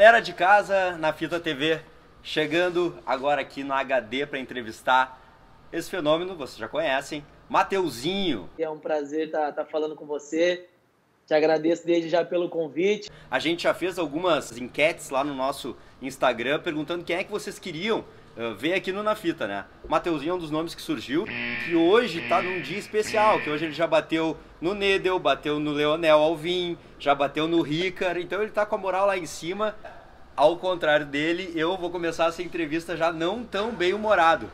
Galera de casa, na Fita TV, chegando agora aqui no HD para entrevistar esse fenômeno, vocês já conhecem, Mateuzinho. É um prazer estar tá, tá falando com você. Te agradeço desde já pelo convite. A gente já fez algumas enquetes lá no nosso Instagram perguntando quem é que vocês queriam uh, ver aqui no Na Fita, né? Mateuzinho é um dos nomes que surgiu, que hoje tá num dia especial, que hoje ele já bateu no Nedel, bateu no Leonel Alvim, já bateu no Ricard, então ele tá com a moral lá em cima. Ao contrário dele, eu vou começar essa entrevista já não tão bem humorado.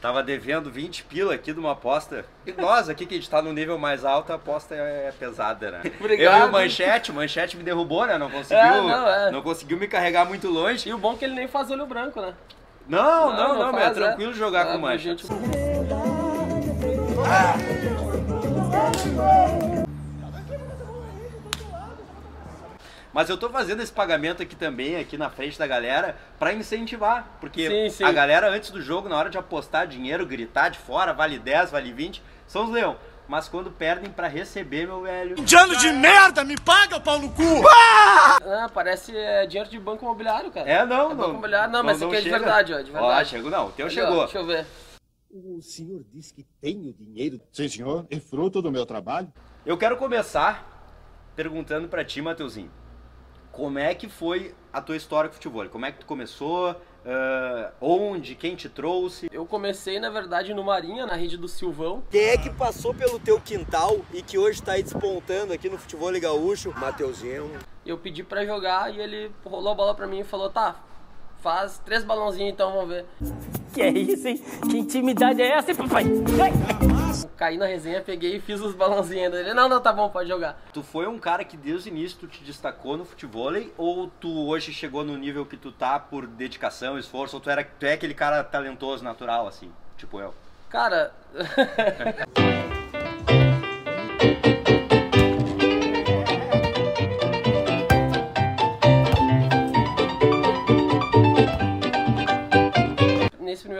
Tava devendo 20 pila aqui de uma aposta. E nós aqui que a gente tá no nível mais alto, a aposta é, é pesada, né? Obrigado. Eu e o Manchete, o Manchete me derrubou, né? Não conseguiu, É, não, é. não conseguiu me carregar muito longe. E o bom é que ele nem faz olho branco, né? Não, não, Não, não, não é faz, é. tranquilo jogar Ah, com o Manchete. gente- Mas eu tô fazendo esse pagamento aqui também, aqui na frente da galera, pra incentivar. Porque Sim, sim. a galera, antes do jogo, na hora de apostar dinheiro, gritar de fora, vale 10, vale 20, são os leão. Mas quando perdem pra receber, meu velho. Indiano de merda, me paga, pau no cu! Ah, parece é, dinheiro de banco imobiliário, cara. É, não, É não. banco imobiliário. Não, mas esse aqui é de verdade, ó, de Ó, verdade. chegou não, o teu Ali, ó, chegou. Deixa eu ver. O senhor disse que tenho dinheiro. Sim, senhor. É fruto do meu trabalho. Eu quero começar perguntando pra ti, Mateuzinho. Como é que foi a tua história com o futebol? Como é que tu começou? Ah, onde? Quem te trouxe? Eu comecei, na verdade, no Marinha, na rede do Silvão. Quem é que passou pelo teu quintal e que hoje tá aí despontando aqui no futebol gaúcho? Mateuzinho. Eu pedi pra jogar e ele rolou a bola pra mim e falou, tá, faz três balãozinhos então, vamos ver. Que é isso, hein? Que intimidade é essa, hein, papai? Ai! Caí na resenha, peguei e fiz os balãozinhos dele. Não, não, tá bom, pode jogar. Tu foi um cara que desde o início tu te destacou no futebol ou tu hoje chegou no nível que tu tá por dedicação, esforço, ou tu, era, tu é aquele cara talentoso, natural, assim, tipo eu? Cara,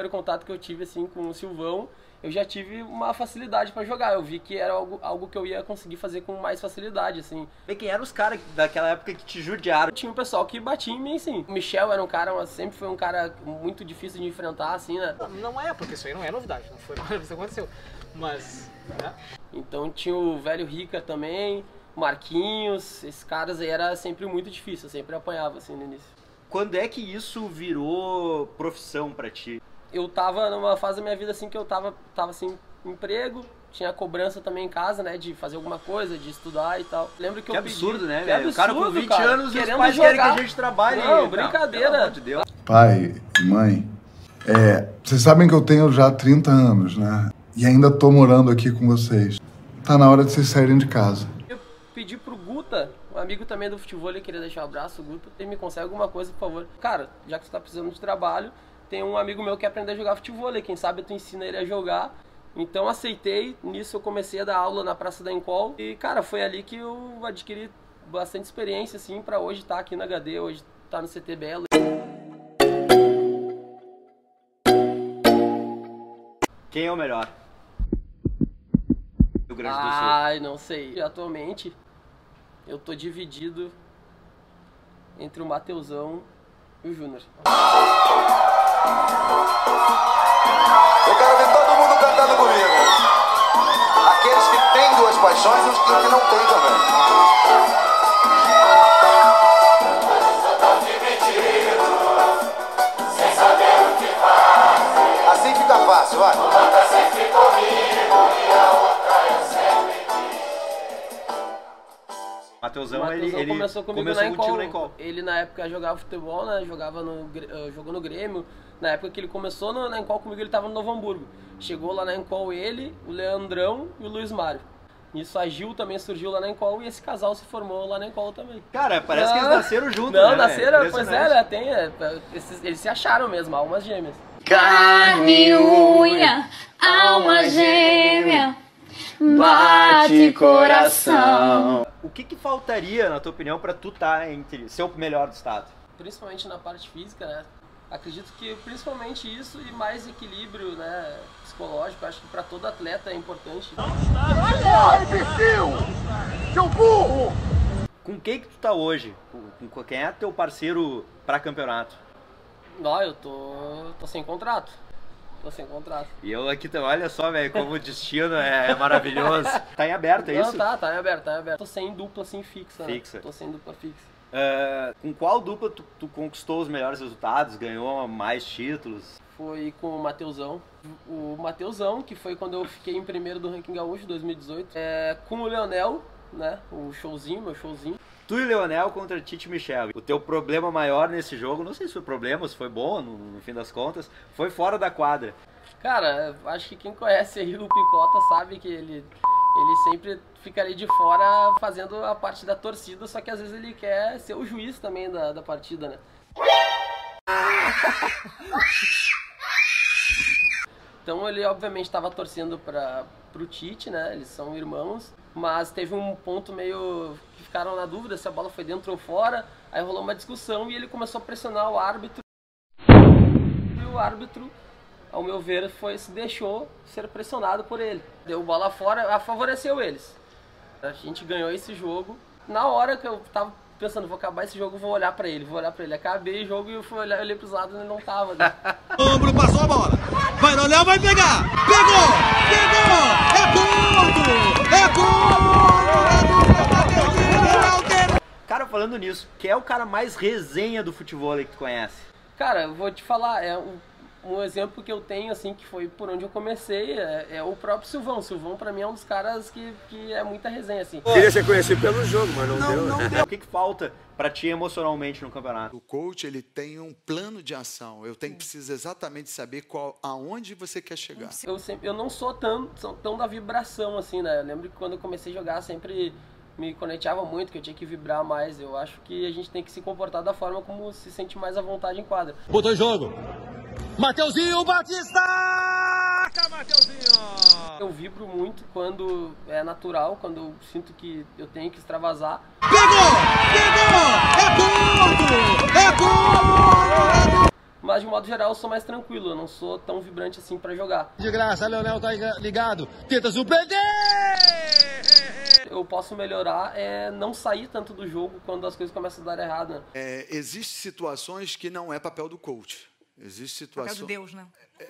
primeiro contato que eu tive assim com o Silvão, eu já tive uma facilidade pra jogar. Eu vi que era algo, algo que eu ia conseguir fazer com mais facilidade, assim. Vê quem eram os caras daquela época que te judiaram? Tinha um pessoal que batia em mim, sim. O Michel era um cara, mas sempre foi um cara muito difícil de enfrentar, assim, né? Não é, porque isso aí não é novidade, não foi vez que aconteceu. Mas, né? Então tinha o velho Rica também, Marquinhos, esses caras aí era sempre muito difícil, eu sempre apanhava assim no início. Quando é que isso virou profissão pra ti? Eu tava numa fase da minha vida assim que eu tava, tava assim, emprego, tinha cobrança também em casa, né, de fazer alguma coisa, de estudar e tal. Lembro que, Que eu absurdo, pedi, né, que velho? O cara com absurdo, 20 cara, anos e os pais querem jogar. que a gente trabalhe. Não, brincadeira. pelo amor de Deus. Pai e mãe, é, vocês sabem que eu tenho já 30 anos, né? E ainda tô morando aqui com vocês. Tá na hora de vocês saírem de casa. Eu pedi pro Guta, um amigo também do futebol, ele queria deixar um abraço, Guta, ele me consegue alguma coisa, por favor. Cara, já que você tá precisando de trabalho, tem um amigo meu que quer aprender a jogar futebol, quem sabe tu ensina ele a jogar. Então aceitei, nisso eu comecei a dar aula na Praça da Encol e cara, foi ali que eu adquiri bastante experiência assim para hoje estar aqui na HD, hoje tá no CT Belo. Quem é o melhor? Rio Grande do Sul. Ai, não sei. Atualmente eu tô dividido entre o Mateusão e o Júnior. Eu quero ver todo mundo cantando comigo. Aqueles que têm duas paixões e os que não têm também. Assim fica fácil, vai. Ele, Matheusão ele começou comigo começou na contigo Encol. na Encol. Ele na época jogava futebol, né? Jogava no, eh, jogou no Grêmio. Na época que ele começou no, na Encol comigo, ele tava no Novo Hamburgo. Chegou lá na Encol ele, o Leandrão e o Luiz Mário. Nisso a Gil também surgiu lá na Encol e esse casal se formou lá na Encol também. Cara, parece que eles Ah, nasceram juntos, Não, né? nasceram, pois é, né, tem, é, esses- eles se acharam mesmo, almas gêmeas. Carne, unha, alma gêmea, bate coração. O que que faltaria, na tua opinião, pra tu tá entre ser o melhor do estado? Principalmente na parte física, né? Acredito que principalmente isso e mais equilíbrio, né, psicológico, acho que para todo atleta é importante. Com quem que tu tá hoje? Com, quem é teu parceiro pra campeonato? Não, eu tô, tô sem contrato. Tô sem contrato. E eu aqui, também, olha só, velho, como o destino é maravilhoso. Tá em aberto, é Não, isso? tá, tá em aberto, tá em aberto. Tô sem dupla assim fixa, né? Fixa. Tô sem dupla fixa. Ah, com qual dupla tu, tu conquistou os melhores resultados, ganhou mais títulos? Foi com o Mateusão. O Mateusão, que foi quando eu fiquei em primeiro do ranking gaúcho 2018. É, com o Leonel, né? O showzinho, meu showzinho. Tu e Leonel contra Tite Michel. O teu problema maior nesse jogo, não sei se foi problema, se foi bom no, no fim das contas, foi fora da quadra. Cara, acho que quem conhece aí o Picota sabe que ele, ele sempre fica ali de fora fazendo a parte da torcida, só que às vezes ele quer ser o juiz também da, da partida, né? Então ele obviamente estava torcendo para o Tite, né? Eles são irmãos, mas teve um ponto meio que ficaram na dúvida se a bola foi dentro ou fora. Aí rolou uma discussão e ele começou a pressionar o árbitro. E o árbitro, ao meu ver, foi se deixou ser pressionado por ele. Deu bola fora, a favoreceu eles. A gente ganhou esse jogo. Na hora que eu tava pensando, vou acabar esse jogo, vou olhar pra ele, vou olhar pra ele. Acabei o jogo e eu fui olhar, olhei pros lados e ele não tava. Né? Ombro passou a bola. Vai no Léo, vai pegar. Pegou! Pegou! É ponto! É gol! Cara, falando nisso, quem é o cara mais resenha do futebol aí que tu conhece? Cara, eu vou te falar, é um, um exemplo que eu tenho, assim, que foi por onde eu comecei, é, é o próprio Silvão. Silvão, pra mim, é um dos caras que, que é muita resenha, assim. Queria ser conhecido pelo jogo, mas não, deu. O que, que falta pra ti emocionalmente no campeonato? O coach ele tem um plano de ação. Eu tenho preciso exatamente saber qual, aonde você quer chegar. Eu, sempre, eu não sou tão, tão da vibração, assim, né? Eu lembro que quando eu comecei a jogar, sempre me conectava muito, que eu tinha que vibrar mais. Eu acho que a gente tem que se comportar da forma como se sente mais à vontade em quadra. Botou jogo. Mateuzinho Batista! Mateuzinho! Eu vibro muito quando é natural, quando eu sinto que eu tenho que extravasar. Pegou! Pegou! É ponto! É ponto! Mas de modo geral eu sou mais tranquilo, eu não sou tão vibrante assim pra jogar. De graça, Leonel tá ligado. Tenta surpreender! Eu posso melhorar é não sair tanto do jogo quando as coisas começam a dar errado. Né? É, Existem situações que não é papel do coach. Existe Papel situações. de Deus, né?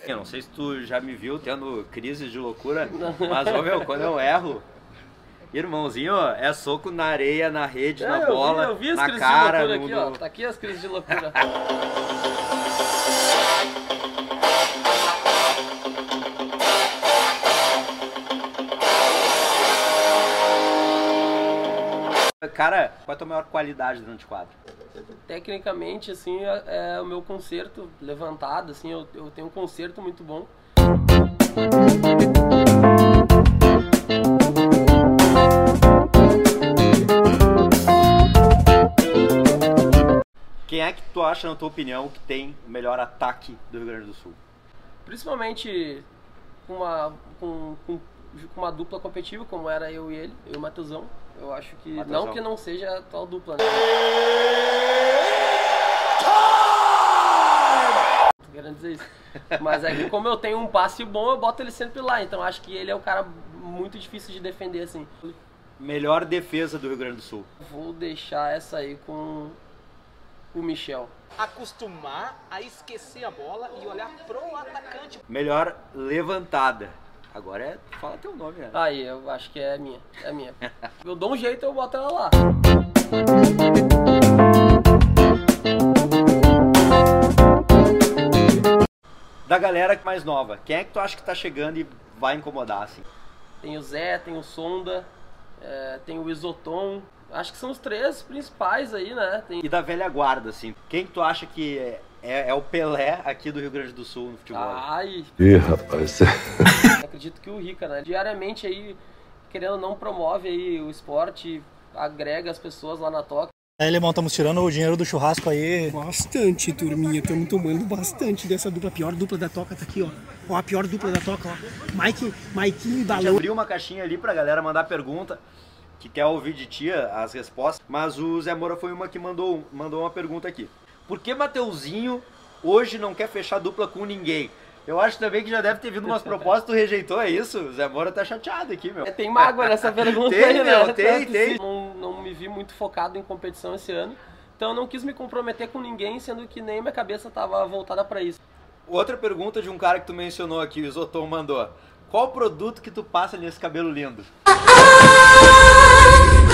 Eu não sei se tu já me viu tendo crises de loucura, mas, ô meu, quando eu erro, irmãozinho, é soco na areia, na rede, É, na eu vi- bola, eu vi as na crises cara, de loucura no- aqui, no- ó. Tá aqui as crises de loucura. Cara, qual é a tua maior qualidade dentro de quadro? Tecnicamente, assim, é, é o meu concerto levantado, assim, eu, eu tenho um concerto muito bom. Quem é que tu acha, na tua opinião, que tem o melhor ataque do Rio Grande do Sul? Principalmente com uma, com, com, com uma dupla competitiva, como era eu e ele, eu e o Matheusão. Eu acho que. Matheusão. Não que não seja a atual dupla, né? Tô querendo dizer isso. Mas é que como eu tenho um passe bom, eu boto ele sempre lá. Então acho que ele é um cara muito difícil de defender, assim. Melhor defesa do Rio Grande do Sul. Vou deixar essa aí com o Michel. Acostumar a esquecer a bola e olhar pro atacante. Melhor levantada. Agora é. Fala teu nome, né? Aí, eu acho que é minha. É minha. Eu dou um jeito, eu boto ela lá. Da galera mais nova, quem é que tu acha que tá chegando e vai incomodar, assim? Tem o Zé, tem o Sonda, é, tem o Isoton. Acho que são os três principais aí, né? Tem... E da velha guarda, assim, quem que tu acha que é, é, é o Pelé aqui do Rio Grande do Sul no futebol? Ai, Ih, rapaz. acredito que o Rica, né? Diariamente aí, querendo ou não, promove aí o esporte, agrega as pessoas lá na toca. Aí, Lemão, estamos tirando o dinheiro do churrasco aí. Bastante, turminha. Estamos tomando bastante dessa dupla. A pior dupla da toca tá aqui, ó. Ó, a pior dupla da toca, ó. Mike, Maikinho e A gente Balão. abriu uma caixinha ali pra galera mandar pergunta, que quer ouvir de tia as respostas, mas o Zé Moura foi uma que mandou, mandou uma pergunta aqui. Por que Mateuzinho hoje não quer fechar dupla com ninguém? Eu acho também que já deve ter vindo umas propostas, tu rejeitou, é isso? O Zé Moura tá chateado aqui, meu. É, Tem mágoa nessa pergunta Tem, aí, né? meu, tem, Tanto tem. Não, não me vi muito focado em competição esse ano. Então eu não quis me comprometer com ninguém, sendo que nem minha cabeça estava voltada para isso. Outra pergunta de um cara que tu mencionou aqui, o Isotom mandou. Qual produto que tu passa nesse cabelo lindo?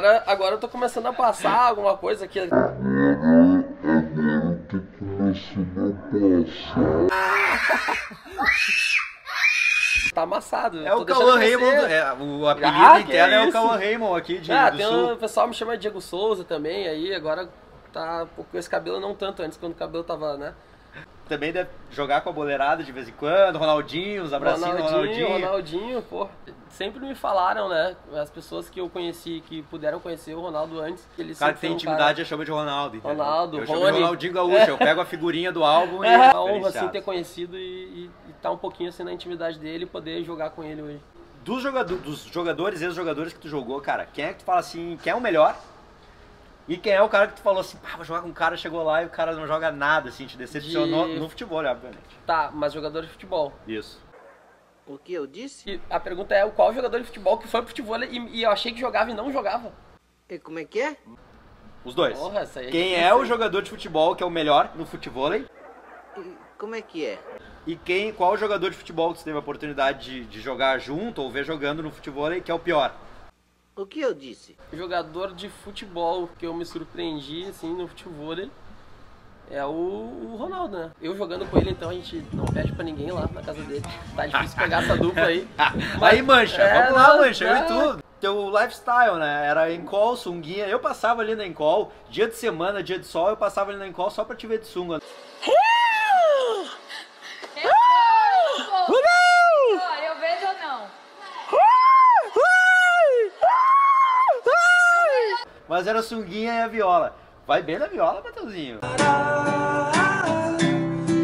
Agora, agora eu tô começando a passar alguma coisa aqui. Tá amassado. É o tô Cauã Raymond, é, o apelido Ah, interno é o isso. Cauã Raymond aqui de, Ah, tem Sul. um, o pessoal me chama Diego Souza também, aí agora tá com esse cabelo não tanto antes, quando o cabelo tava, né? Também deve jogar com a boleirada de vez em quando, Ronaldinho, os abracinhos Ronaldinho, Ronaldinho. Ronaldinho, pô. Sempre me falaram, né? As pessoas que eu conheci, que puderam conhecer o Ronaldo antes, que ele O cara que tem intimidade cara... eu chamo de Ronaldo. entendeu? Ronaldo, eu chamo de Rony. Ronaldinho Gaúcho. Eu pego a figurinha do álbum e. É uma honra, assim, ter conhecido e, e, e tá um pouquinho assim na intimidade dele e poder jogar com ele hoje. Dos, jogador, dos jogadores, ex-jogadores que tu jogou, cara, quem é que tu fala assim, quem é o melhor? E quem é o cara que tu falou assim, pá, vou jogar com um cara, chegou lá e o cara não joga nada, assim, te decepcionou De- no futebol, obviamente. Tá, mas jogador de futebol. Isso. O que eu disse? E a pergunta é qual jogador de futebol que foi pro futebol e, e eu achei que jogava e não jogava. E como é que é? Os dois. Porra, essa aí é Quem é o jogador de futebol que é o melhor no futebol? Como é que é? E quem, qual jogador de futebol que você teve a oportunidade de, de jogar junto ou ver jogando no futebol que é o pior? O que eu disse? Jogador de futebol que eu me surpreendi, assim, no futebol é o, o Ronaldo, né? Eu jogando com ele, então a gente não pede pra ninguém lá na casa dele. Tá difícil pegar essa dupla aí. Aí, Mancha, É, vamos lá, não, Mancha, eu e é. tu. Teu lifestyle, né? Era em call, sunguinha. Eu passava ali na Encol, dia de semana, dia de sol, eu passava ali na Encol só pra te ver de sunga. Eu vejo ou não? Mas era sunguinha e a viola. Vai bem na viola, Mateuzinho.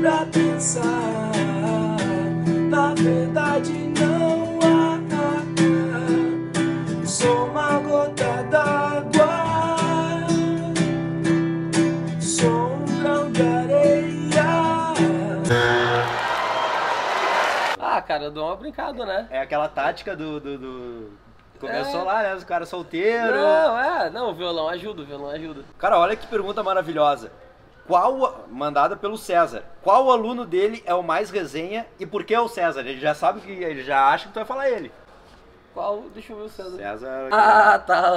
pra pensar. Na verdade, não há. Sou uma gota d'água. Sou um grão de areia. Ah, cara, eu dou uma brincada, né? É aquela tática do. do, do- Começou É. lá, né? Os caras solteiros. Não, é, não, o violão ajuda, o violão ajuda. Cara, olha que pergunta maravilhosa. Qual, mandada pelo César, qual aluno dele é o mais resenha e por que é o César? Ele já sabe que, ele já acha que tu vai falar ele. Qual? Deixa eu ver o César. César. Ah, tá.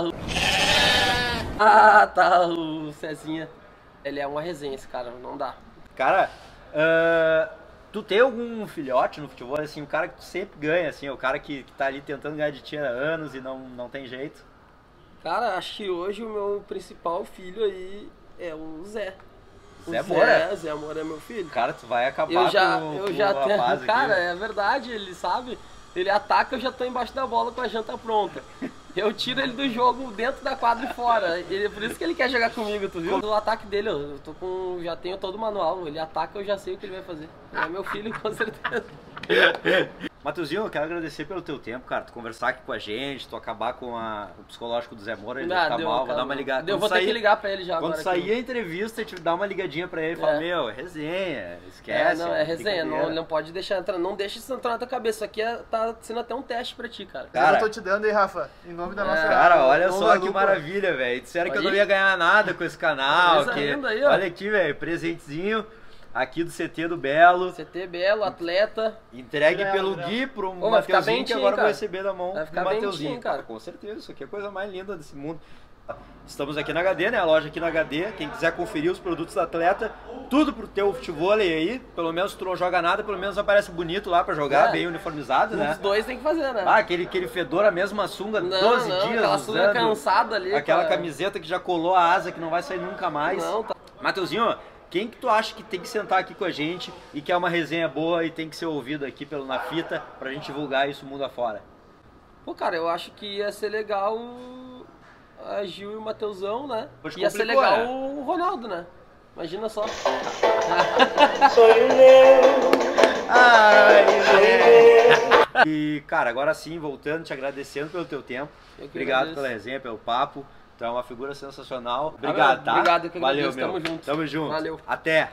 Ah, tá, o Cezinha. Ele é uma resenha, esse cara, não dá. Cara, ah, tu tem algum filhote no futebol, assim, o cara que tu sempre ganha, assim, o cara que, que tá ali tentando ganhar de ti há anos e não, não tem jeito? Cara, acho que hoje o meu principal filho aí é o Zé. O Zé Zé, Moura? Zé Moura é meu filho. Cara, tu vai acabar eu já, com, eu com já o tenho, aqui. cara, é verdade, ele sabe. Ele ataca, eu já tô embaixo da bola com a janta pronta. Eu tiro ele do jogo dentro da quadra e fora. Ele, por isso que ele quer jogar comigo, tu viu? O ataque dele, eu tô com, já tenho todo o manual. Ele ataca, eu já sei o que ele vai fazer. É meu filho, com certeza. Mateuzinho, eu quero agradecer pelo teu tempo, cara. Tu conversar aqui com a gente, tu acabar com a- o psicológico do Zé Moura, ele Ah, vai ficar deu, mal, vou cara. dar uma ligada. Eu Quando vou ter sair- que ligar pra ele já Quando agora sair aqui. a entrevista, te dá uma ligadinha pra ele e É. fala, meu, é resenha, É, esquece. não, é resenha, não, brincadeira." não pode deixar entrar, não deixa isso entrar na tua cabeça. Isso aqui é, tá sendo até um teste pra ti, cara. Cara, eu tô te dando aí, Rafa, em nome da nossa Cara, olha só que maravilha, velho. Disseram que eu não ia ganhar nada com esse canal. Coisa que... aí, ó. Olha aqui, velho, presentezinho aqui do CT do Belo. CT Belo, atleta. Entregue pelo bravo. Gui pro Ô, vai Mateuzinho, bem que agora cara. receber da mão Vai do ficar bem Mateuzinho. tinho, cara. Com certeza, isso aqui é a coisa mais linda desse mundo. Estamos aqui na HD, né? A loja aqui na HD. Quem quiser conferir os produtos da atleta, tudo pro teu futebol aí. Pelo menos tu não joga nada, pelo menos aparece bonito lá pra jogar, É. bem uniformizado, Um né? dos dois tem que fazer, né? Ah, aquele, aquele fedor, a mesma sunga, Não, 12 não, dias aquela usando. sunga cansada ali, Aquela cara. camiseta que já colou a asa, que não vai sair nunca mais. Não, tá. Mateuzinho, quem que tu acha que tem que sentar aqui com a gente e que é uma resenha boa e tem que ser ouvido aqui pelo Na Fita pra gente divulgar isso mundo afora? Pô, cara, eu acho que ia ser legal a Gil e o Mateusão, né? Pois ia ser legal né? o Ronaldo, né? Imagina só. Ai. E, cara, agora sim, voltando, te agradecendo pelo teu tempo. Obrigado agradeço. pela resenha, pelo papo. Tu é uma figura sensacional. Obrigado, tá? Obrigado, eu que Valeu, meu. Tamo junto. Tamo junto. Valeu. Até.